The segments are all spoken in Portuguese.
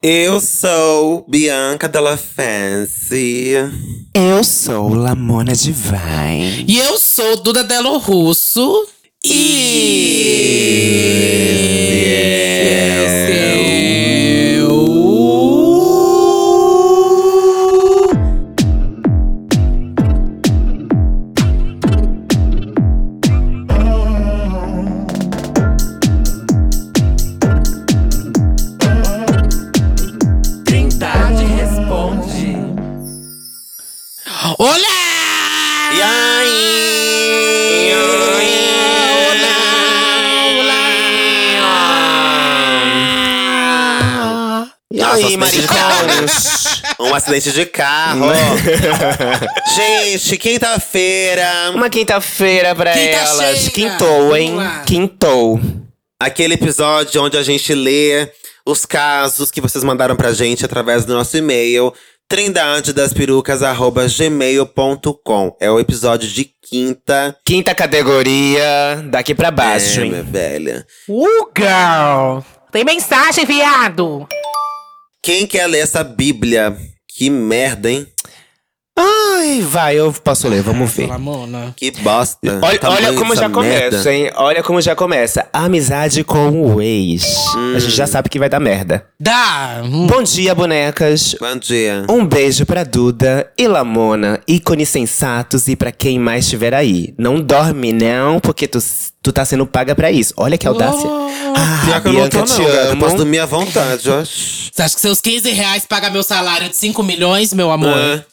Eu sou Bianca Della Fancy. Eu sou Lamona Divine. E eu sou Duda Delo Russo. Trindade acidente de carro. Gente, quinta-feira. Uma quinta-feira pra Quinta elas. cheira. Quintou, hein? Vamos lá. Quintou. Aquele episódio onde a gente lê os casos que vocês mandaram pra gente através do nosso e-mail trindadedasperucas@gmail.com. É o episódio de quinta. Quinta categoria, daqui pra baixo, é, hein? minha velha. Uh, girl! Tem mensagem, viado! Quem quer ler essa Bíblia? Que merda, hein? Ai, vai, eu posso ler, vamos ver. Lamona. Que bosta. Olha, olha como já merda. começa, hein? Olha como já começa. Amizade com o ex. A gente já sabe que vai dar merda. Dá! Hum. Bom dia, bonecas. Bom dia. Um beijo pra Duda e Lamona, ícones sensatos e pra quem mais estiver aí. Não dorme, não, porque tu, tu tá sendo paga pra isso. Olha que audácia. Ah, Pior que eu não Bianca, tô, te não, cara. Eu amo. posso dormir à vontade, ó. Você acha que seus 15 reais paga meu salário de 5 milhões, meu amor? Ah.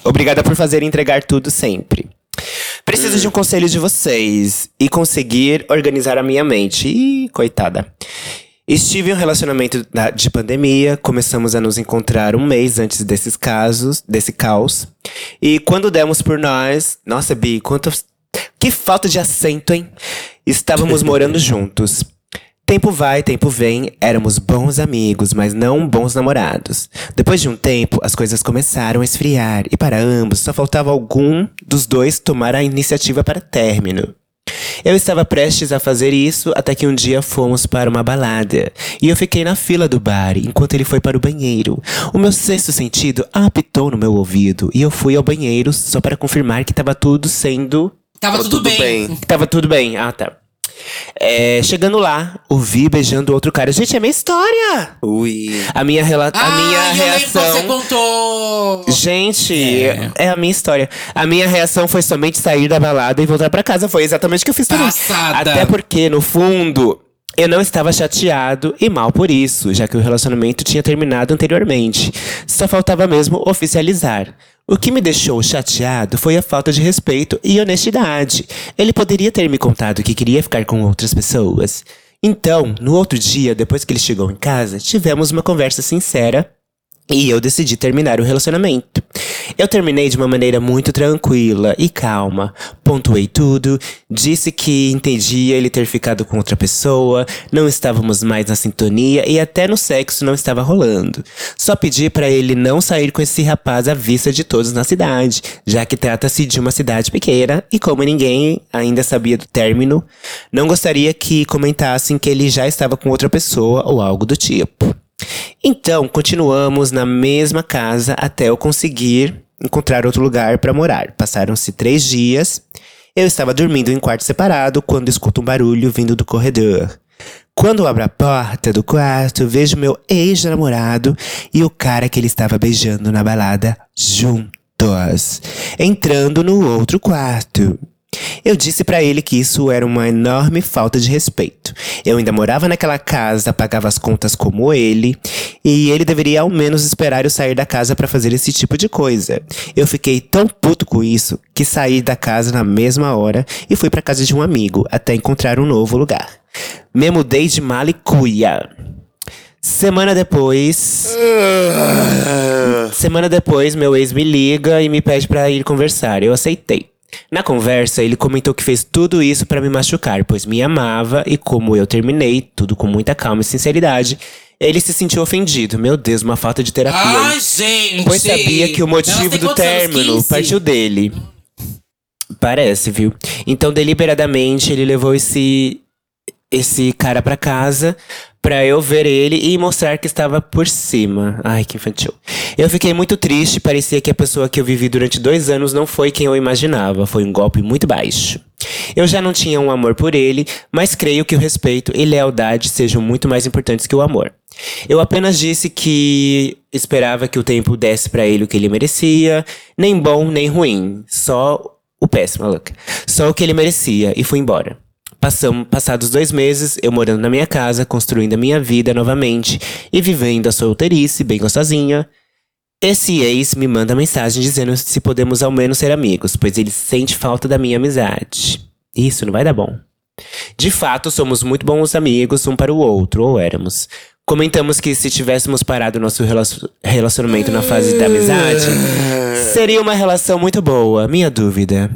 Obrigada por fazer e entregar tudo sempre. Preciso de um conselho de vocês e conseguir organizar a minha mente. Ih, coitada. Estive em um relacionamento da- de pandemia, começamos a nos encontrar um mês antes desses casos, desse caos. E quando demos por nós, nossa, Bi, quanto que falta de acento, hein? Estávamos morando juntos. Tempo vai, tempo vem, éramos bons amigos, mas não bons namorados. Depois de um tempo, as coisas começaram a esfriar e para ambos só faltava algum dos dois tomar a iniciativa para término. Eu estava prestes a fazer isso até que um dia fomos para uma balada. E eu fiquei na fila do bar enquanto ele foi para o banheiro. O meu sexto sentido apitou no meu ouvido e eu fui ao banheiro só para confirmar que estava tudo sendo Tava tudo, tudo bem. bem. tava tudo bem. Ah, tá. É, chegando lá, o vi beijando outro cara. Gente, é minha história! Ui. A minha, rela a minha Ah, que você reação. contou! Gente, É. é. a minha história. A minha reação foi somente sair da balada e voltar pra casa. Foi exatamente o que eu fiz também. Passada. Até porque, no fundo, eu não estava chateado e mal por isso, já que o relacionamento tinha terminado anteriormente. Só faltava mesmo oficializar. O que me deixou chateado foi a falta de respeito e honestidade. Ele poderia ter me contado que queria ficar com outras pessoas. Então, no outro dia, depois que ele chegou em casa, tivemos uma conversa sincera e eu decidi terminar o relacionamento. Eu terminei de uma maneira muito tranquila e calma. Pontuei tudo, disse que entendia ele ter ficado com outra pessoa, não estávamos mais na sintonia e até no sexo não estava rolando. Só pedi pra ele não sair com esse rapaz à vista de todos na cidade, já que trata-se de uma cidade pequena e como ninguém ainda sabia do término, não gostaria que comentassem que ele já estava com outra pessoa ou algo do tipo. Então, continuamos na mesma casa até eu conseguir encontrar outro lugar para morar. Passaram-se três dias. Eu estava dormindo em quarto separado quando escuto um barulho vindo do corredor. Quando abro a porta do quarto, vejo meu ex-namorado e o cara que ele estava beijando na balada juntos, entrando no outro quarto. Eu disse pra ele que isso era uma enorme falta de respeito. Eu ainda morava naquela casa, pagava as contas como ele, e ele deveria ao menos esperar eu sair da casa pra fazer esse tipo de coisa. Eu fiquei tão puto com isso que saí da casa na mesma hora e fui pra casa de um amigo até encontrar um novo lugar. Me mudei de Malicuia. Semana depois. Semana depois, meu ex me liga e me pede pra ir conversar. Eu aceitei. Na conversa, ele comentou que fez tudo isso pra me machucar, pois me amava e como eu terminei, tudo com muita calma e sinceridade, ele se sentiu ofendido. Meu Deus, uma falta de terapia. Ai, gente! Pois sabia que o motivo do término 15? partiu dele. Parece, viu? Então, deliberadamente, ele levou esse esse cara pra casa Pra eu ver ele e mostrar que estava por cima. Ai, que infantil. Eu fiquei muito triste, parecia que a pessoa que eu vivi durante dois anos não foi quem eu imaginava. Foi um golpe muito baixo. Eu já não tinha um amor por ele, mas creio que o respeito e lealdade sejam muito mais importantes que o amor. Eu apenas disse que esperava que o tempo desse pra ele o que ele merecia, nem bom nem ruim, só o péssimo, louca. Só o que ele merecia e fui embora. Passamos, passados dois meses, eu morando na minha casa, construindo a minha vida novamente e vivendo a solteirice bem gostosinha. Esse ex me manda mensagem dizendo se podemos ao menos ser amigos, pois ele sente falta da minha amizade. Isso não vai dar bom. De fato, somos muito bons amigos um para o outro, ou éramos. Comentamos que se tivéssemos parado nosso relacion- relacionamento na fase da amizade, seria uma relação muito boa. Minha dúvida.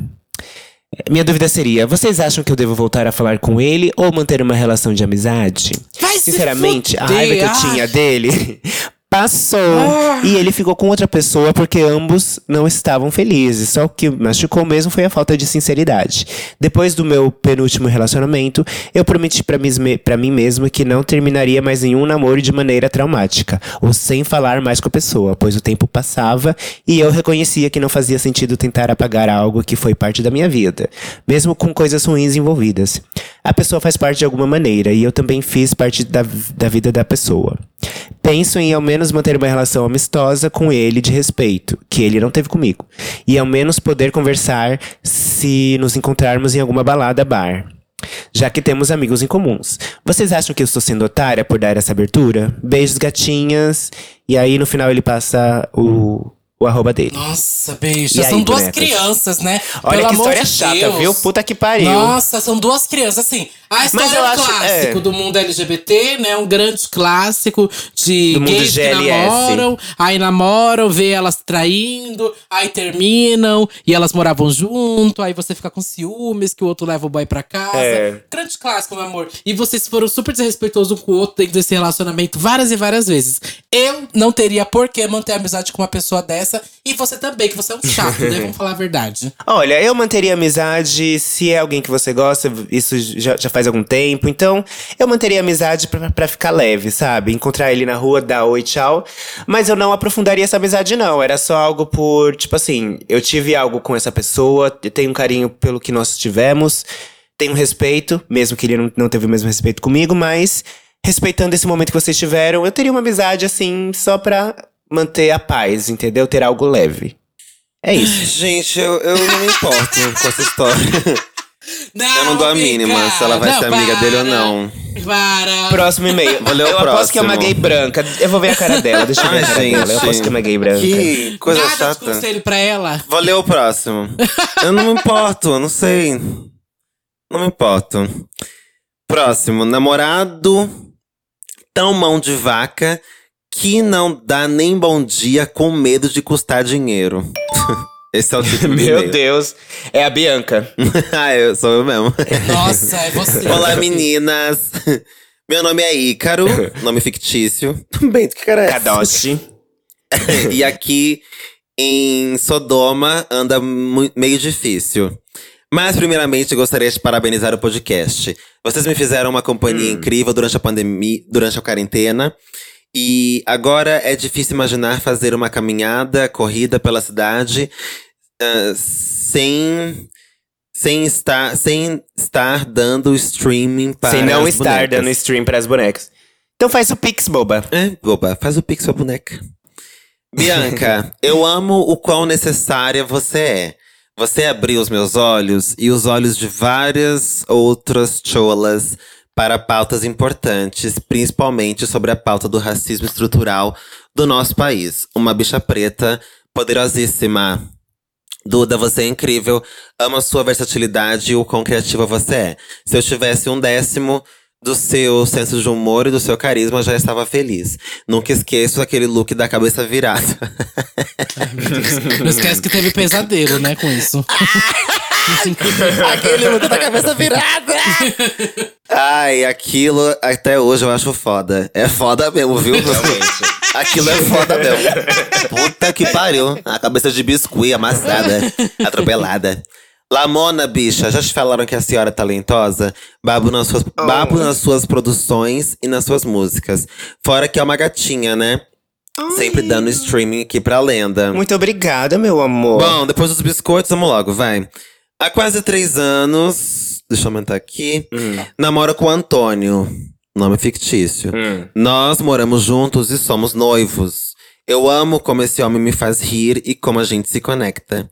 Minha dúvida seria: vocês acham que eu devo voltar a falar com ele ou manter uma relação de amizade? Vai Sinceramente, a raiva que eu tinha dele passou. E ele ficou com outra pessoa porque ambos não estavam felizes. Só o que machucou mesmo foi a falta de sinceridade. Depois do meu penúltimo relacionamento, eu prometi pra, mis- pra mim mesmo que não terminaria mais nenhum namoro de maneira traumática, ou sem falar mais com a pessoa, pois o tempo passava e eu reconhecia que não fazia sentido tentar apagar algo que foi parte da minha vida, mesmo com coisas ruins envolvidas. A pessoa faz parte de alguma maneira e eu também fiz parte da, da vida da pessoa. Penso em ao menos manter uma relação amistosa com ele de respeito, que ele não teve comigo. E ao menos poder conversar se nos encontrarmos em alguma balada bar. Já que temos amigos em comuns. Vocês acham que eu estou sendo otária por dar essa abertura? Beijos, gatinhas. E aí no final ele passa o, o arroba dele. Nossa, beijo. E aí, são duas bonecas? crianças, né? Olha Pelo que história de chata, Deus. viu? Puta que pariu. Nossa, são duas crianças, assim. A história eu acho- clássico é. do mundo LGBT, né? Um grande clássico de Do mundo gays que namoram, aí namoram, vê elas traindo, aí terminam, e elas moravam junto, aí você fica com ciúmes que o outro leva o boy pra casa. É. Grande clássico, meu amor. E vocês foram super desrespeitosos um com o outro dentro desse relacionamento várias e várias vezes. Eu não teria por que manter amizade com uma pessoa dessa, e você também, que você é um chato, né? Vamos falar a verdade. Olha, eu manteria amizade se é alguém que você gosta, isso já, já faz algum tempo. Então, eu manteria amizade pra, pra ficar leve, sabe? Encontrar ele na rua, dar oi, tchau. Mas eu não aprofundaria essa amizade, não. Era só algo por, tipo assim, eu tive algo com essa pessoa, eu tenho um carinho pelo que nós tivemos, tenho respeito, mesmo que ele não, não teve o mesmo respeito comigo, mas respeitando esse momento que vocês tiveram, eu teria uma amizade, assim, só pra manter a paz, entendeu? Ter algo leve. É isso. Gente, eu, eu não me importo com essa história. Eu não dou a amiga. mínima se ela vai Não, ser amiga dele ou para. não. Para. Próximo e-mail. Vou ler o eu aposto que é uma próximo. gay branca. Eu vou ver a cara dela. Deixa eu ver Ai, a cara gente. dela. Eu aposto que é uma gay branca. Que coisa Nada chata. conselho pra ela. Vou ler o próximo. eu não me importo, eu não sei. Não me importo. Próximo. Namorado tão mão de vaca que não dá nem bom dia com medo de custar dinheiro. Esse é o título Meu. Deus. É a Bianca. ah, eu sou eu mesmo. Nossa, é você. Olá, meninas. Meu nome é Ícaro, nome fictício. Bem, que cara é? Kadoshi. e aqui em Sodoma anda meio difícil. Mas, primeiramente, gostaria de parabenizar o podcast. Vocês me fizeram uma companhia incrível durante a pandemia, durante a quarentena. E agora é difícil imaginar fazer uma caminhada, corrida pela cidade ah, sem, sem, estar, sem estar dando streaming para Sem não estar bonecas. dando stream para as bonecas. Então faz o Pix, boba. É, boba, faz o pix sua boneca. Bianca, eu amo o quão necessária você é. Você abriu os meus olhos e os olhos de várias outras cholas para pautas importantes, principalmente sobre a pauta do racismo estrutural do nosso país. Uma bicha preta poderosíssima. Duda, você é incrível. Amo a sua versatilidade e o quão criativa você é. Se eu tivesse um décimo do seu senso de humor e do seu carisma, eu já estava feliz. Nunca esqueço aquele look da cabeça virada. Não esquece que teve pesadelo, né, com isso. aquele look da cabeça virada! Ai, aquilo até hoje eu acho foda. É foda mesmo, viu? Aquilo é foda mesmo. Puta que pariu. A cabeça de biscuit amassada, atropelada. Lamona, bicha, já te falaram que a senhora é talentosa? Babo nas suas, babo nas suas produções e nas suas músicas. Fora que é uma gatinha, né? Sempre dando streaming aqui pra lenda. Muito obrigada, meu amor. Bom, depois dos biscoitos, vamos logo, vai. Há quase três anos, deixa eu aumentar aqui, namoro com o Antônio, nome fictício. Hum. Nós moramos juntos e somos noivos. Eu amo como esse homem me faz rir e como a gente se conecta.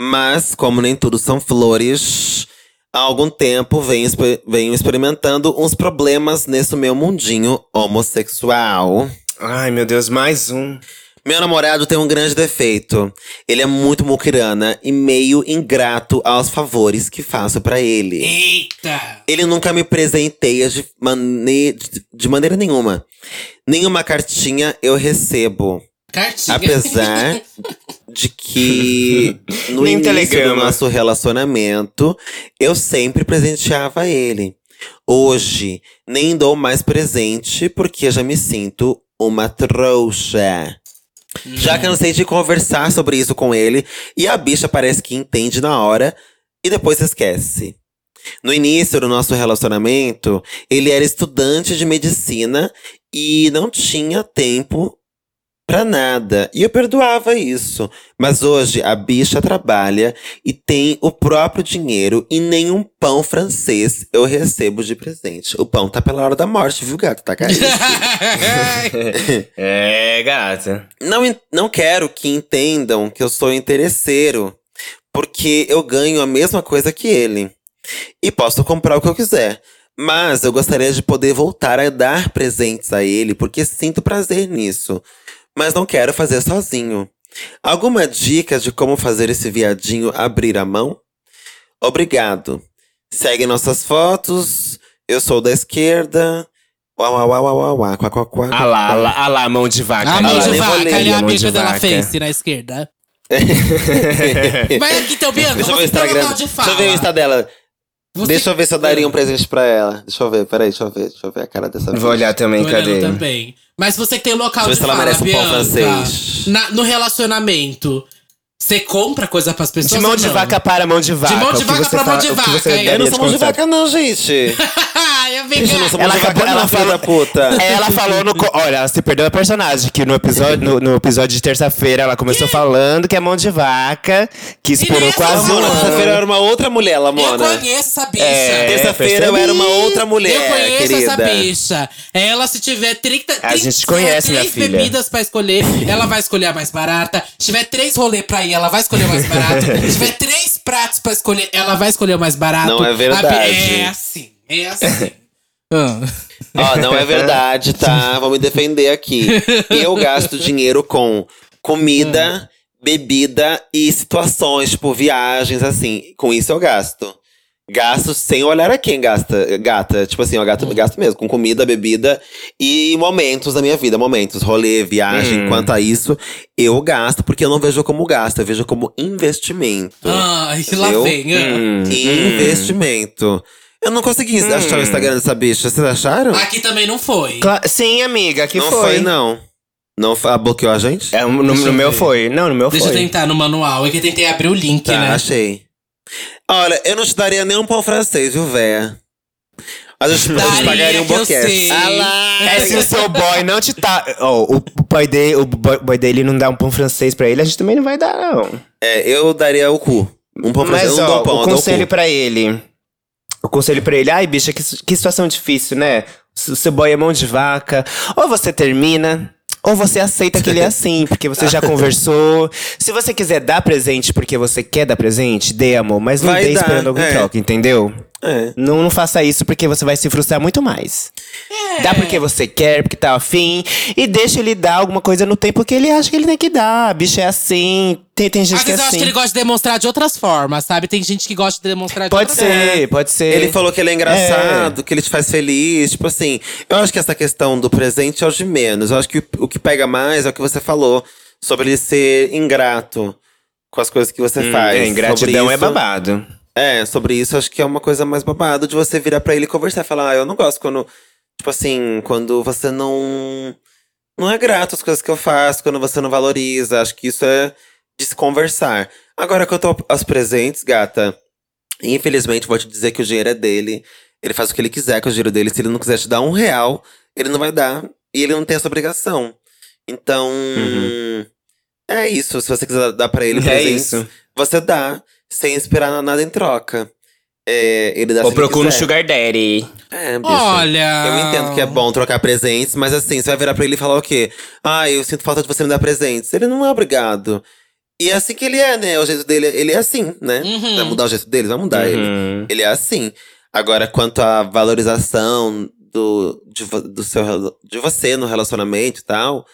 Mas, como nem tudo são flores, há algum tempo venho, venho experimentando uns problemas nesse meu mundinho homossexual. Ai, meu Deus, mais um. Meu namorado tem um grande defeito. Ele é muito muquirana e meio ingrato aos favores que faço pra ele. Eita! Ele nunca me presenteia de, mane de- maneira nenhuma. Nenhuma cartinha eu recebo. Cartinha. Apesar de que no Nem início do telegrama. nosso relacionamento eu sempre presenteava ele. Hoje nem dou mais presente porque já me sinto uma trouxa. Já cansei de conversar sobre isso com ele e a bicha parece que entende na hora e depois esquece. No início do nosso relacionamento, ele era estudante de medicina e não tinha tempo pra nada. E eu perdoava isso. Mas hoje a bicha trabalha e tem o próprio dinheiro e nenhum pão francês eu recebo de presente. O pão tá pela hora da morte, viu, gato? Tá caríssimo. É, gata. não, não quero que entendam que eu sou interesseiro, porque eu ganho a mesma coisa que ele. E posso comprar o que eu quiser. Mas eu gostaria de poder voltar a dar presentes a ele, porque sinto prazer nisso. Mas não quero fazer sozinho. Alguma dica de como fazer esse viadinho abrir a mão? Obrigado. Segue nossas fotos. Eu sou da esquerda. Uau, uau, uau, uau, uau, uau, quá, quá, quá, Ah lá, ah lá, ah lá, mão de vaca. A ali, mão ó. de nem vou vaca, ali é a mão de bicha dela face na esquerda. Vai aqui, então, Bianca, Deixa eu ver o você tem Instagram. local de Deixa eu ver o fala. Insta dela. Você- Deixa eu ver se eu daria um presente pra ela. Deixa eu ver, peraí, deixa eu ver. Deixa eu ver a cara dessa Vou olhar também, Tô cadê? também. Mas você que tem local Deixa eu ver de se ela fala, merece um pão francês. na- no relacionamento, você compra coisa pras pessoas De mão de não? vaca para mão de vaca. mão de o que vaca pra mão de vaca, daria Eu não de sou mão de vaca, não, gente. Ai, eu Gente, eu Ela acabou- ela filha falou- da puta. Ela falou no. co- Olha, ela se perdeu a personagem, que no episódio, no, no episódio de terça-feira ela começou falando que é mão de vaca, que esperou nessa quase um semana- terça-feira eu era uma outra mulher, Eu Lamona. conheço essa bicha. É, Terça-feira eu era uma outra mulher, eu conheço querida. essa bicha. Ela, se tiver 30. A 30 gente conhece, se tiver minha três filha. bebidas pra escolher, ela vai escolher a mais barata. Se tiver três rolês pra ir, ela vai escolher o mais barato. se tiver três pratos pra escolher, ela vai escolher o mais barato. Não é A bi- verdade. É assim, é assim. Ah. Ó, não é verdade, tá? Vou me defender aqui. Eu gasto dinheiro com comida, bebida e situações, tipo viagens, assim. Com isso eu gasto. Gasto sem olhar a quem gasta, gata. Tipo assim, eu gasto, gasto mesmo, com comida, bebida e momentos da minha vida. Momentos, rolê, viagem. Hum. Quanto a isso, eu gasto, porque eu não vejo como gasto, eu vejo como investimento. Ai, lá vem. ah. Hum, Investimento. Eu não consegui achar o Instagram dessa bicha. Vocês acharam? Aqui também não foi. Cla- Sim, amiga, que não foi. foi, não. Não fa- ah, bloqueou a gente? É, no, Deixa no eu meu ver. foi. Não, no meu Deixa eu foi. tentar no manual. É que eu tentei abrir o link, Tá, né? achei. Olha, eu não te daria nem um pão francês, viu, véia? Mas eu te, eu te Daria, pagaria um que eu boquete. sei. Ah lá! É se o seu boy não te tá. Ó, o boy dele, o boy, boy dele não dá um pão francês pra ele, a gente também não vai dar, não. É, eu daria o cu. Um pão francês, Mas, eu não ó, dou pão, o dou conselho cu. pra ele. O conselho pra ele, ai, bicha, que, que situação difícil, né? O seu boy é mão de vaca. Ou você termina, ou você aceita que ele é assim, porque você já conversou. Se você quiser dar presente porque você quer dar presente, dê, amor. Mas não Vai dê dar, esperando algum é. troca, entendeu? É. Não, não faça isso porque você vai se frustrar muito mais. Dá porque você quer, porque tá afim. E deixa ele dar alguma coisa no tempo que ele acha que ele tem que dar. Bicho é assim. Tem, tem gente Às que é eu acho assim. que ele gosta de demonstrar de outras formas, sabe? Tem gente que gosta de demonstrar de Pode outras ser, pode ser. Ele falou que ele é engraçado, que ele te faz feliz. Tipo assim, eu acho que essa questão do presente é o de menos. Eu acho que o, que pega mais é o que você falou. Sobre ele ser ingrato com as coisas que você Hum, faz. é, ingratidão é babado. É, sobre isso acho que é uma coisa mais babado de você virar pra ele e conversar. Falar, ah, eu não gosto quando. Tipo assim, quando você não. Não é grato às coisas que eu faço, quando você não valoriza. Acho que isso é de se conversar. Agora, quanto ao- aos presentes, gata, Infelizmente, vou te dizer que o dinheiro é dele. Ele faz o que ele quiser com o dinheiro dele. Se ele não quiser te dar um real, ele não vai dar. E ele não tem essa obrigação. Então. É isso. Se você quiser dar pra ele É presentes, isso. você dá. Sem esperar nada em troca. É, ele dá Ou ele procura um sugar daddy. É, bicho. Olha. Eu entendo que é bom trocar presentes, mas assim, você vai virar pra ele e falar o quê? Ah, eu sinto falta de você me dar presentes. Ele não é obrigado. E é assim que ele é, né? O jeito dele, ele é assim, né? Uhum. Vai mudar o jeito dele? Vai mudar ele. Uhum. Ele é assim. Agora, quanto à valorização do, de, do seu, de você no relacionamento e tal,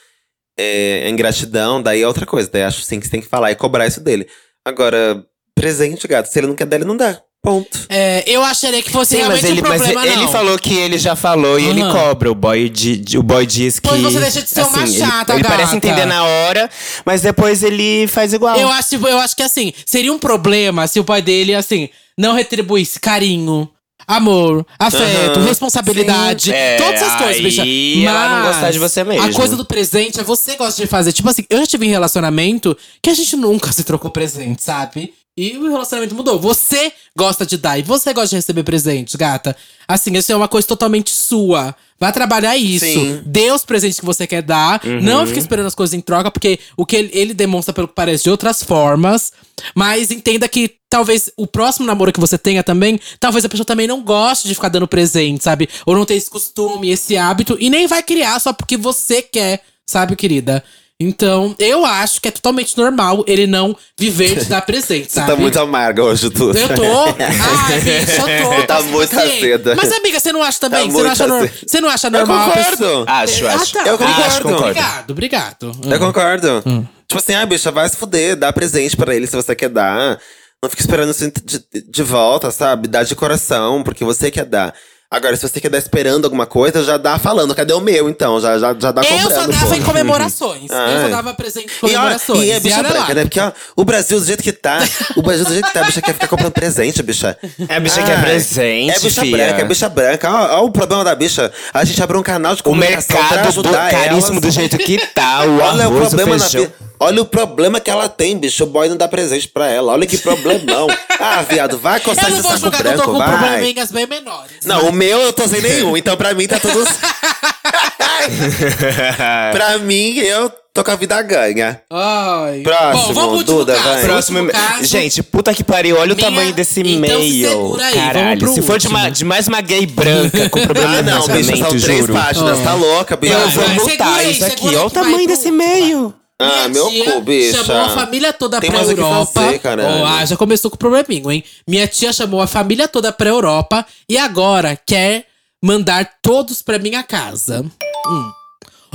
é, a ingratidão, daí é outra coisa. Daí acho sim que você tem que falar e cobrar isso dele. Agora, presente, gato, se ele não quer dar, ele não dá. Ponto. É, eu acharia que fosse Sim, mas realmente ele, um mas problema, ele não. falou que ele já falou e ele cobra. O boy, di- di- o boy diz que. Pois você deixa de ser uma assim, ele- chata, Ele, parece gata. entender na hora, mas depois ele faz igual. Eu acho, eu acho que assim, seria um problema se o pai dele, assim, não retribuísse carinho, amor, afeto, Aham. responsabilidade, Sim. É, todas essas coisas, aí bicha. ela não Mas gostar de você mesmo. A coisa do presente é você gosta de fazer. Tipo assim, eu já tive em relacionamento que a gente nunca se trocou presente, sabe? E o relacionamento mudou. Você gosta de dar e você gosta de receber presentes, gata. Assim, isso é uma coisa totalmente sua. Vai trabalhar isso. Sim. Dê os presentes que você quer dar. Uhum. Não fique esperando as coisas em troca, porque o que ele, ele demonstra, pelo que parece, de outras formas. Mas entenda que talvez o próximo namoro que você tenha também, talvez a pessoa também não goste de ficar dando presente, sabe? Ou não tem esse costume, esse hábito, e nem vai criar só porque você quer, sabe, querida? Então, eu acho que é totalmente normal ele não viver de dar presente, Você sabe? tá muito amarga hoje, tudo. Eu tô. Ai, bicho, eu tô. Tá muito azeda. Mas, amiga, você não acha também? Tá você, não acha nor- azeda. você não acha Eu normal? a concordo. pessoa- Acho, Ah, acho. tá. Eu concordo. Acho, concordo. Obrigado, obrigado. Eu concordo. Tipo assim, ah, bicha, vai se fuder, dá presente pra ele se você quer dar. Não fica esperando isso de, de volta, sabe? Dá de coração, porque você quer dar. Agora, se você quer dar esperando alguma coisa, já dá falando. Cadê o meu, então? Já, já, já dá Eu comprando. só dava pô. em comemorações. eu Ah, só é. dava presente em E, olha, comemorações. e é bicha olha lá. branca, né? Porque, ó, o Brasil do jeito que tá. O Brasil do jeito que tá, a bicha quer ficar comprando presente, bicha. É a bicha que é presente, É bicha fia. branca, é bicha branca. Ó, ó o problema da bicha. A gente abriu um canal de O comunicação pra mercado do ajudar caríssimo elas. do jeito que tá, o Olha o arroz, o problema na feijão. vida. Olha o problema que ela tem, bicho. O boy não dá presente pra ela. Olha que problemão. ah, viado, vai coçar Eu não esse vou saco julgar que eu tô branco, com vai. probleminhas bem menores. Não, o meu eu tô sem nenhum, então pra mim tá tudo. pra mim, eu tô com a vida ganha. Ai. Próximo, Bom, vamos Duda, caso. vai. Próximo caso. Gente, puta que pariu, olha Minha- o tamanho desse Então e-mail. aí, Caralho, se for de, uma- de mais uma gay branca com problema Ah, não, bicho, são três juro. páginas. Tá louca, bicho. Eu vou Vai, aí, isso aqui, olha o vai tamanho desse e-mail. Ah, meu tia bicha. chamou a família toda Tem pra mais o que Europa. fazer, caralho. Ah, já começou com o probleminho, hein? Minha tia chamou a família toda pra Europa e agora quer mandar todos pra minha casa. Hum.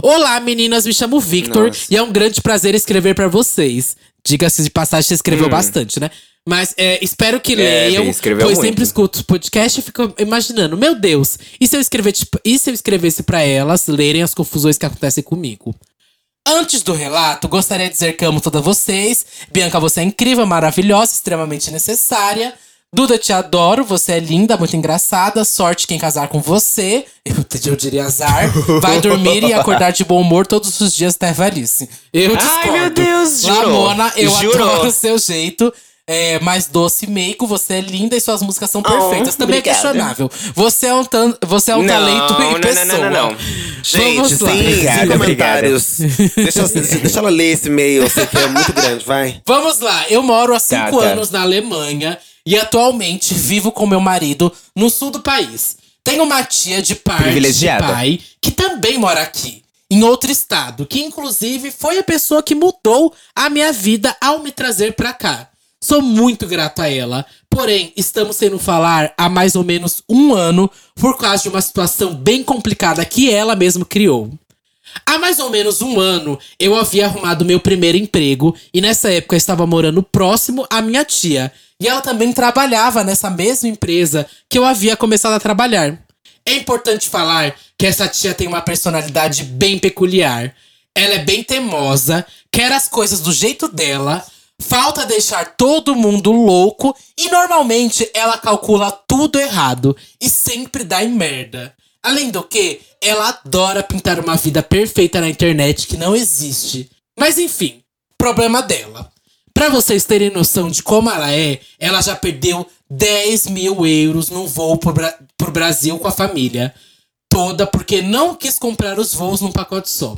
Olá, meninas, me chamo Victor Nossa. e é um grande prazer escrever pra vocês. Diga-se de passagem, você escreveu bastante, né? Mas é, espero que Hum. É, leiam, Vi, escreveu pois muito. sempre escuto o podcast e fico imaginando, meu Deus, e se eu, escrever, tipo, e se eu escrevesse pra elas lerem as confusões que acontecem comigo? Antes do relato, gostaria de dizer que amo todas vocês. Bianca, você é incrível, maravilhosa, extremamente necessária. Duda, te adoro, você é linda, muito engraçada. Sorte quem casar com você. Eu, eu diria azar. Vai dormir e acordar de bom humor todos os dias até a velhice. Eu Ai, discordo. meu Deus, jurou. Lamona, eu Jurou. adoro o seu jeito. É, mais doce e meigo, você é linda e suas músicas são perfeitas. Também obrigada. é questionável. Você é um, tan- você é um Não, talento em não, não, pessoa. não, não, não. Gente, Vamos lá. sem, sem Obrigado, comentários. deixa, eu- deixa ela ler esse e-mail, eu sei que é muito grande, vai. Vamos lá, eu moro há Tá, cinco tá. anos na Alemanha e atualmente vivo com meu marido no sul do país. Tenho uma tia de parte de Privilegiada. pai que também mora aqui, em outro estado, que inclusive foi a pessoa que mudou a minha vida ao me trazer pra cá. Sou muito grato a ela, porém estamos sem nos falar há mais ou menos um ano por causa de uma situação bem complicada que ela mesma criou. Há mais ou menos um ano, eu havia arrumado meu primeiro emprego e nessa época eu estava morando próximo à minha tia. E ela também trabalhava nessa mesma empresa que eu havia começado a trabalhar. É importante falar que essa tia tem uma personalidade bem peculiar. Ela é bem teimosa, quer as coisas do jeito dela, falta deixar todo mundo louco e normalmente ela calcula tudo errado e sempre dá em merda. Além do que, ela adora pintar uma vida perfeita na internet que não existe. Mas enfim, problema dela. Pra vocês terem noção de como ela é, ela já perdeu 10 mil euros num voo pro, Bra pro Brasil com a família. Toda porque não quis comprar os voos num pacote só.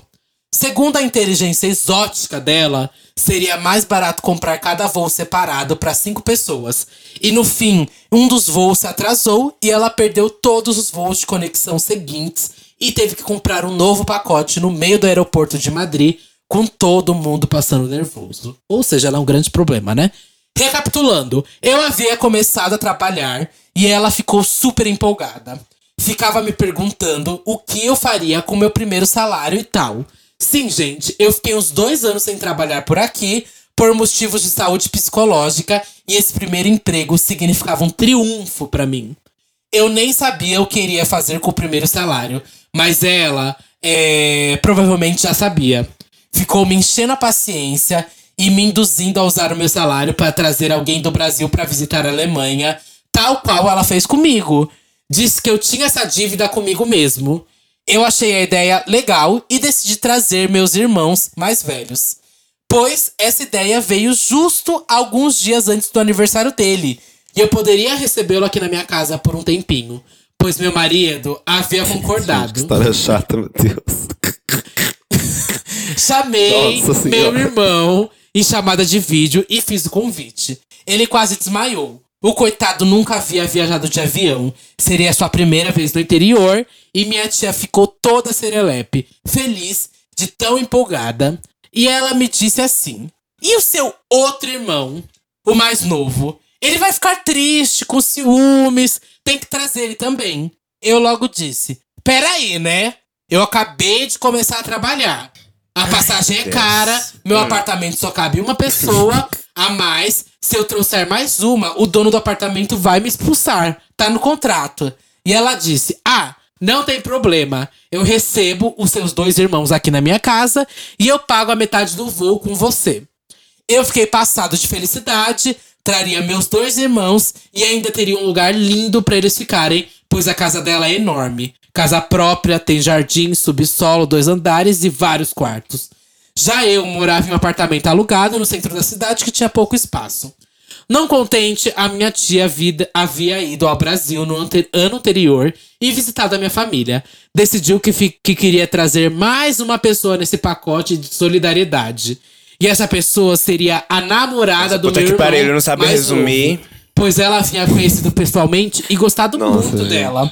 Segundo a inteligência exótica dela, seria mais barato comprar cada voo separado para cinco pessoas. E no fim, um dos voos se atrasou e ela perdeu todos os voos de conexão seguintes e teve que comprar um novo pacote no meio do aeroporto de Madrid, com todo mundo passando nervoso. Ou seja, ela é um grande problema, né? Recapitulando, eu havia começado a trabalhar e ela ficou super empolgada. Ficava me perguntando o que eu faria com meu primeiro salário e tal. Sim, gente, eu fiquei uns dois anos sem trabalhar por aqui por motivos de saúde psicológica e esse primeiro emprego significava um triunfo para mim. Eu nem sabia o que iria fazer com o primeiro salário, mas ela é, provavelmente já sabia. Ficou me enchendo a paciência e me induzindo a usar o meu salário para trazer alguém do Brasil para visitar a Alemanha, tal qual ela fez comigo. Disse que eu tinha essa dívida comigo mesmo. Eu achei a ideia legal e decidi trazer meus irmãos mais velhos. Pois essa ideia veio justo alguns dias antes do aniversário dele. E eu poderia recebê-lo aqui na minha casa por um tempinho. Pois meu marido havia concordado. Que história chata, meu Deus. Chamei meu irmão em chamada de vídeo e fiz o convite. Ele quase desmaiou. O coitado nunca havia viajado de avião. Seria sua primeira vez no interior e minha tia ficou toda serelepe, feliz de tão empolgada. E ela me disse assim: E o seu outro irmão, o mais novo? Ele vai ficar triste, com ciúmes, tem que trazer ele também. Eu logo disse: Peraí, né? Eu acabei de começar a trabalhar. A passagem é cara, meu apartamento só cabe uma pessoa a mais. Se eu trouxer mais uma, o dono do apartamento vai me expulsar. Tá no contrato. E ela disse: Ah, não tem problema. Eu recebo os seus dois irmãos aqui na minha casa e eu pago a metade do voo com você. Eu fiquei passado de felicidade, traria meus dois irmãos e ainda teria um lugar lindo para eles ficarem, pois a casa dela é enorme. Casa própria, tem jardim, subsolo, dois andares e vários quartos. Já eu morava em um apartamento alugado no centro da cidade que tinha pouco espaço. Não contente, a minha tia vida, havia ido ao Brasil no ante- ano anterior e visitado a minha família. Decidiu que, que queria trazer mais uma pessoa nesse pacote de solidariedade. E essa pessoa seria a namorada do puta meu que irmão pariu, ele não sabe resumir. novo. Pois ela havia conhecido pessoalmente e gostado Nossa, muito gente. dela.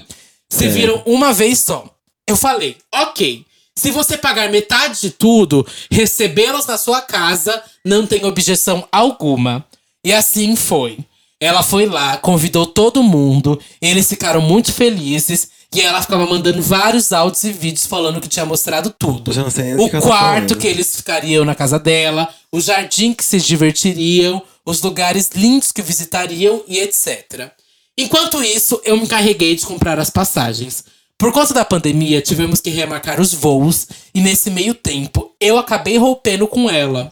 Se viram uma vez só. Eu falei, ok. Se você pagar metade de tudo, recebê-los na sua casa, não tem objeção alguma. E assim foi. Ela foi lá, convidou todo mundo, eles ficaram muito felizes e ela ficava mandando vários áudios e vídeos falando que tinha mostrado tudo. O que quarto que eles ficariam na casa dela, o jardim que se divertiriam, os lugares lindos que visitariam e etc. Enquanto isso, eu me encarreguei de comprar as passagens. Por conta da pandemia, tivemos que remarcar os voos e nesse meio tempo eu acabei rompendo com ela,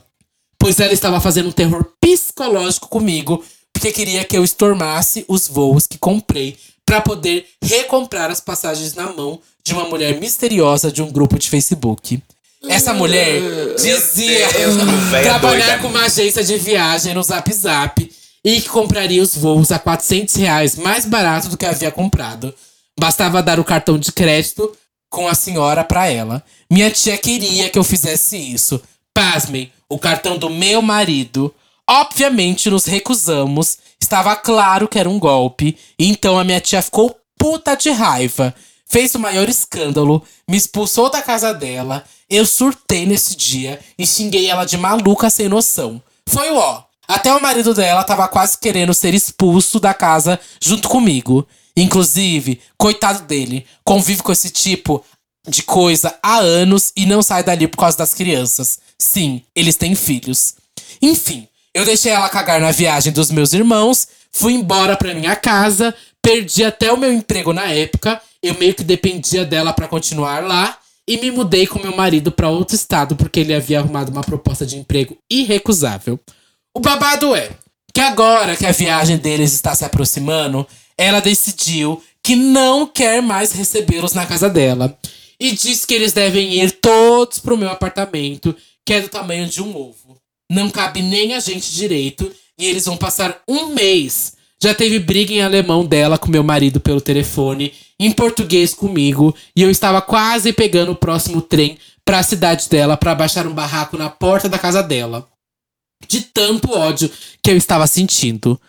pois ela estava fazendo um terror psicológico comigo, porque queria que eu estormasse os voos que comprei para poder recomprar as passagens na mão de uma mulher misteriosa de um grupo de Facebook. Essa mulher dizia trabalhar com uma agência de viagem no Zap Zap e que compraria os voos a 400 reais mais barato do que havia comprado. Bastava dar o cartão de crédito com a senhora pra ela. Minha tia queria que eu fizesse isso. Pasmem, o cartão do meu marido. Obviamente nos recusamos. Estava claro que era um golpe. Então a minha tia ficou puta de raiva. Fez o maior escândalo, me expulsou da casa dela. Eu surtei nesse dia e xinguei ela de maluca sem noção. Foi o ó. Até o marido dela tava quase querendo ser expulso da casa junto comigo. Inclusive, coitado dele, convive com esse tipo de coisa há anos e não sai dali por causa das crianças. Sim, eles têm filhos. Enfim, eu deixei ela cagar na viagem dos meus irmãos, fui embora pra minha casa, perdi até o meu emprego na época, eu meio que dependia dela pra continuar lá e me mudei com meu marido pra outro estado porque ele havia arrumado uma proposta de emprego irrecusável. O babado é que agora que a viagem deles está se aproximando, ela decidiu que não quer mais recebê-los na casa dela. E diz que eles devem ir todos pro meu apartamento, que é do tamanho de um ovo. Não cabe nem a gente direito. E eles vão passar um mês. Já teve briga em alemão dela com meu marido pelo telefone, em português comigo, e eu estava quase pegando o próximo trem para a cidade dela para baixar um barraco na porta da casa dela. De tanto ódio que eu estava sentindo.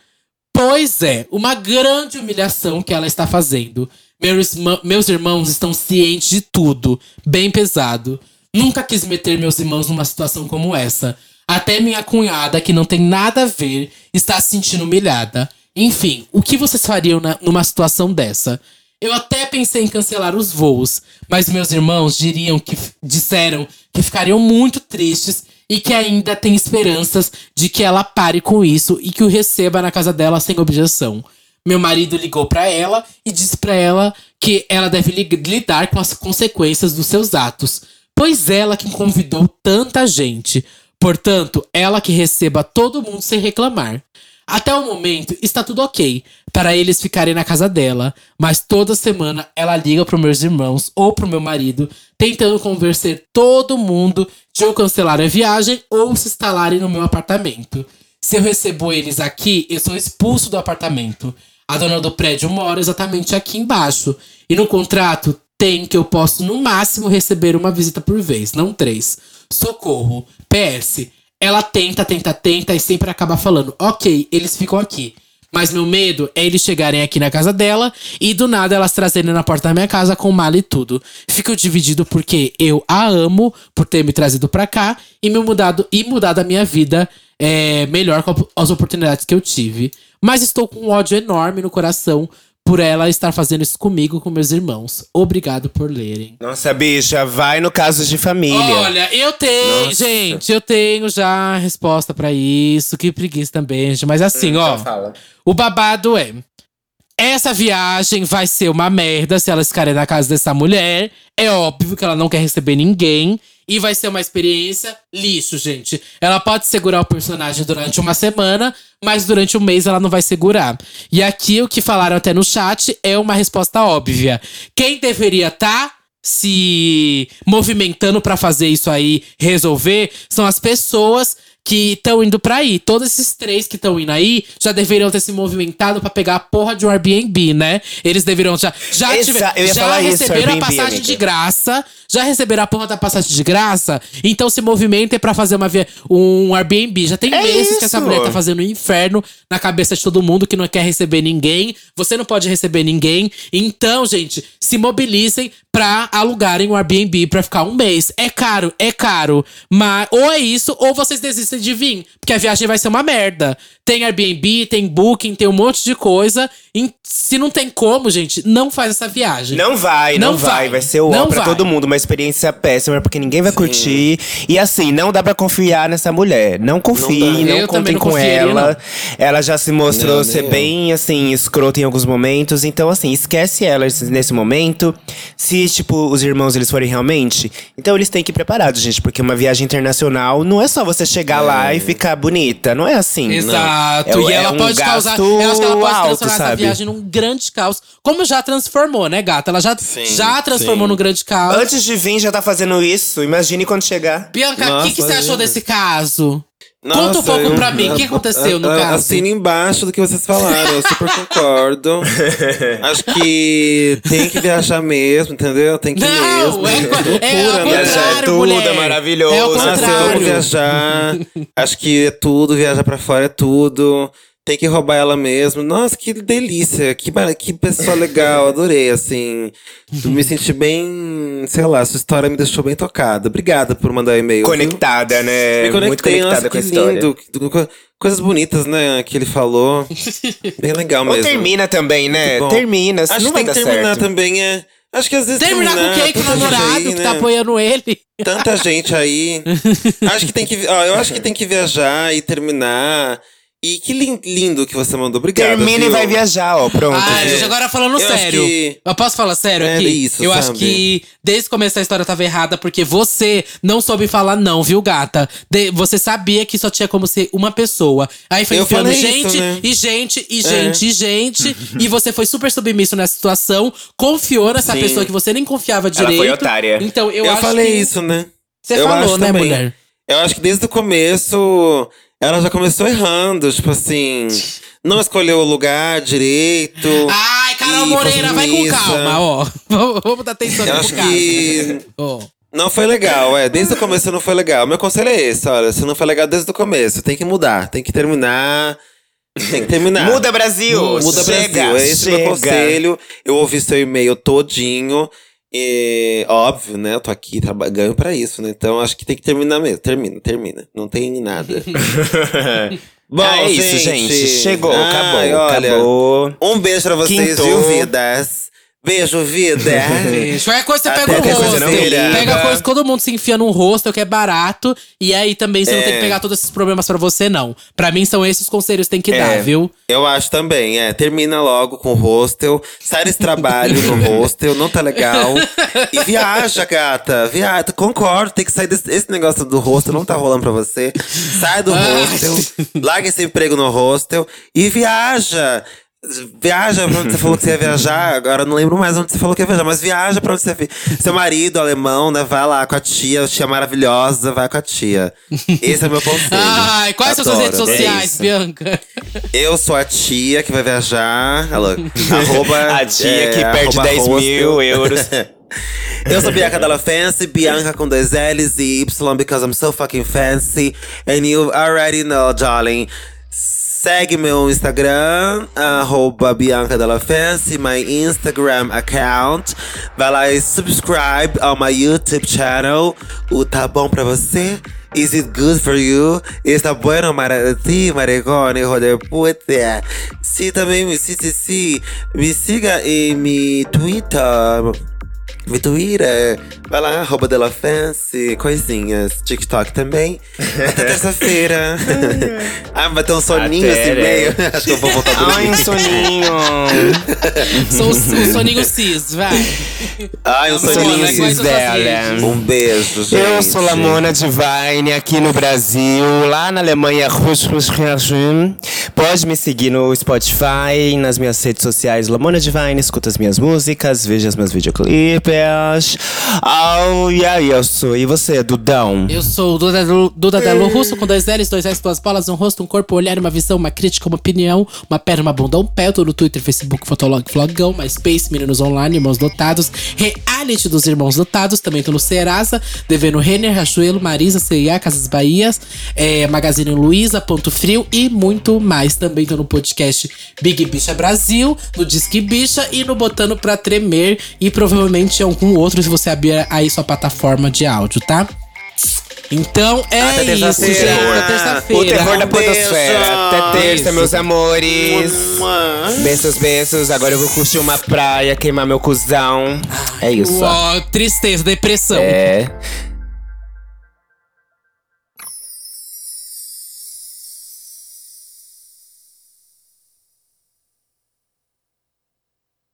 Pois é, uma grande humilhação que ela está fazendo. Meus, meus irmãos estão cientes de tudo, bem pesado. Nunca quis meter meus irmãos numa situação como essa. Até minha cunhada, que não tem nada a ver, está se sentindo humilhada. Enfim, o que vocês fariam na- numa situação dessa? Eu até pensei em cancelar os voos, mas meus irmãos diriam que disseram que ficariam muito tristes e que ainda tem esperanças de que ela pare com isso e que o receba na casa dela sem objeção. Meu marido ligou pra ela e disse pra ela que ela deve li- lidar com as consequências dos seus atos, pois ela que convidou tanta gente. Portanto, ela que receba todo mundo sem reclamar. Até o momento está tudo ok para eles ficarem na casa dela, mas toda semana ela liga para meus irmãos ou pro meu marido, tentando convencer todo mundo de eu cancelar a viagem ou se instalarem no meu apartamento. Se eu recebo eles aqui, eu sou expulso do apartamento. A dona do prédio mora exatamente aqui embaixo. E no contrato tem que eu posso no máximo receber uma visita por vez, não três. Socorro. PS. Ela tenta, tenta, tenta e sempre acaba falando: ok, eles ficam aqui. Mas meu medo é eles chegarem aqui na casa dela e do nada elas trazerem na porta da minha casa com mala e tudo. Fico dividido porque eu a amo por ter me trazido pra cá e me mudado e mudado a minha vida é, melhor com as oportunidades que eu tive. Mas estou com um ódio enorme no coração por ela estar fazendo isso comigo com meus irmãos. Obrigado por lerem. Nossa, bicha, vai no caso de família. Olha, eu tenho, Nossa. gente, eu tenho já a resposta pra isso. Que preguiça também, gente. Mas assim, ó. Então fala. O babado é. Essa viagem vai ser uma merda se elas ficarem na casa dessa mulher. É óbvio que ela não quer receber ninguém. E vai ser uma experiência lixo, gente. Ela pode segurar o personagem durante uma semana, mas durante um mês ela não vai segurar. E aqui o que falaram até no chat é uma resposta óbvia. Quem deveria estar se movimentando pra fazer isso aí resolver são as pessoas que estão indo pra aí. Todos esses três que estão indo aí já deveriam ter se movimentado pra pegar a porra de um Airbnb, né? Eles deveriam já já, Exa- tiver- já falar isso, receberam a passagem amiga. de graça, já receberam a porra da passagem de graça, então se movimentem pra fazer uma via- um Airbnb. Já tem É meses que essa isso. mulher tá fazendo um inferno na cabeça de todo mundo que não quer receber ninguém. Você não pode receber ninguém. Então, gente, se mobilizem pra alugarem um Airbnb pra ficar um mês. É caro, é caro. Mas ou é isso, ou vocês desistem de vir. Porque a viagem vai ser uma merda. Tem Airbnb, tem Booking, tem um monte de coisa. E se não tem como, gente, não faz essa viagem. Não vai, não, Não vai. vai. vai. ser o Não pra vai. todo mundo. Uma experiência péssima, porque ninguém vai curtir. E assim, não dá pra confiar nessa mulher. Não confie, Não não, contem não com ela. Ela já se mostrou Não, ser bem, assim, escrota em alguns momentos. Então, assim, esquece ela nesse momento. Se, tipo, os irmãos eles forem realmente. Então, eles têm que ir preparados, gente. Porque uma viagem internacional não é só você chegar lá e ficar bonita. Não é assim. Exato. É- e é ela um pode causar. Eu acho que ela pode alto, transformar essa sabe? viagem num grande caos. Como já transformou, né, gata? Ela já, Sim, já transformou sim. num grande caos. Antes de vir, já tá fazendo isso. Imagine quando chegar. Bianca, o que, que você achou desse caso? Conta um pouco eu- pra mim, o que aconteceu no caso? Assina embaixo do que vocês falaram, eu super concordo. Acho que tem que viajar mesmo, entendeu? Tem que ir Não, mesmo. é, é, Loucura, né? Viajar é contrário, tudo, mulher. é maravilhoso. É ao Nossa, Nossa, eu amo contrário. viajar. Acho que é tudo, viajar pra fora é tudo. Tem que roubar ela mesmo. Nossa, que delícia. Que, que pessoa legal. Adorei, assim. Me senti bem. Sei lá, sua história me deixou bem tocada. Obrigada por mandar o e-mail. viu? Conectada, né? Me conectei, Muito conectada nossa, com a história. lindo. Co- Coisas bonitas, né, que ele falou. Bem legal Ou mesmo. termina também, né? Termina, Acho não que vai tem que dar terminar certo. também, é. Acho que às vezes Terminar com quem? Com o namorado aí, que né? tá apoiando ele. Tanta gente aí. acho que tem que. Ó, eu acho que tem que viajar e terminar. E que lin- lindo que você mandou. Obrigado. Termina e viu? vai viajar, ó. Pronto. Ai, é. gente, agora falando Eu acho sério. que- Eu posso falar sério É aqui? isso, eu sabe? acho que desde o começo a história tava errada, porque você não soube falar não, viu, gata? De- você sabia que só tinha como ser uma pessoa. Aí foi Eu enfiando falei gente, isso, né? e gente, e É. gente, e gente. e você foi super submisso nessa situação, confiou nessa Sim. pessoa que você nem confiava Ela direito. foi otária. Então eu, Eu, acho falei que isso, né? Você Eu falou, acho né, também. mulher? Eu acho que desde o começo ela já começou errando, tipo assim, não escolheu o lugar direito. Ai, Carol Moreira, vai com calma, ó. Vamos, dar atenção Eu acho que Ó. não foi legal, é. Desde o começo não foi legal. Meu conselho é esse, olha, se não foi legal desde o começo, tem que mudar, tem que terminar. Tem que terminar. Muda Brasil! Muda chega, Brasil. Esse é o meu conselho. Eu ouvi seu e-mail todinho. E, óbvio, né? Eu tô aqui ganho pra isso, né? Então acho que tem que terminar mesmo. Termina, termina. Não tem nada. Bom, é isso, gente. Chegou, Ai, acabou, olha, acabou. Um beijo pra vocês, Quintou. viu, vidas? Beijo, vida. Beijo. Qualquer coisa você pega o rosto. sexta-feira. Pega coisa que todo mundo se enfia num rosto, que é barato. E aí também você não tem que É. pegar todos esses problemas pra você, não. Pra mim, são esses os conselhos que tem que É. dar, viu? Eu acho também, é. Termina logo com o hostel. Sai desse trabalho no hostel, não tá legal. E viaja, gata. Viaja. Concordo, tem que sair desse esse negócio do hostel, não tá rolando pra você. Sai do hostel, larga esse emprego no hostel e viaja. Viaja pra onde você falou que você ia viajar. Agora eu não lembro mais onde você falou que ia viajar, mas viaja pra onde você ia. Seu marido alemão, né? Vai lá com a tia, a tia maravilhosa, vai com a tia. Esse é o meu conselho. Ai, quais são suas redes Adoro. sociais, isso. Bianca? Eu sou a tia que vai viajar. Ela, arroba, A tia é, que perde arroba 10 mil hostel. euros. Eu sou Bianca Della Fancy, Bianca com dois L's e Y, because I'm so fucking fancy. And you already know, darling. Segue meu Instagram, arroba Bianca Della Fancy, my Instagram account. Vai lá e subscribe ao my YouTube channel. O Tá Bom Pra Você? Is it good for you? Está bueno para ti, maricón, hijo de puta. Também me, se, se, me siga em mi Twitter. Me Twitter, vai lá, arroba Della Fancy, coisinhas. TikTok também. Até terça-feira. ah, vai ter um soninho Até, assim né? meio. Acho que eu vou voltar a Ai, um soninho. Sou o o Soninho Cis, vai. Ai, um Soninho suas dela. Um beijo, gente. Eu sou Lamona Divine aqui no Brasil, lá na Alemanha, Rus, Rus, Rus. Pode me seguir no Spotify, nas minhas redes sociais, Lamona Divine, escuta as minhas músicas, veja os meus videoclipes. Oh, e aí, eu sou. E você, Dudão? Eu sou o Duda, Delo Russo, com dois L's, dois S, duas bolas, um rosto, um corpo, um olhar, uma visão, uma crítica, uma opinião, uma perna, uma bunda, um pé. Eu tô no Twitter, Facebook, Fotolog, Flogão, MySpace, Meninos Online, Irmãos Dotados, Reality dos Irmãos Dotados. Também tô no Serasa, devendo Renner, Rachuelo, Marisa, CIA, Casas Bahias, é, Magazine Luiza, Ponto Frio e muito mais. Também tô no podcast Big Bicha Brasil, no Disque Bicha e no Botando Pra Tremer e provavelmente em algum outro se você abrir aí sua plataforma de áudio, tá? Então é Até isso, terça-feira. gente. Até O terça-feira. terror da podosfera. Até terça, Isso. meus amores. Beijos, beijos. Agora eu vou curtir uma praia, queimar meu cuzão. É isso. Ó, tristeza, depressão. É.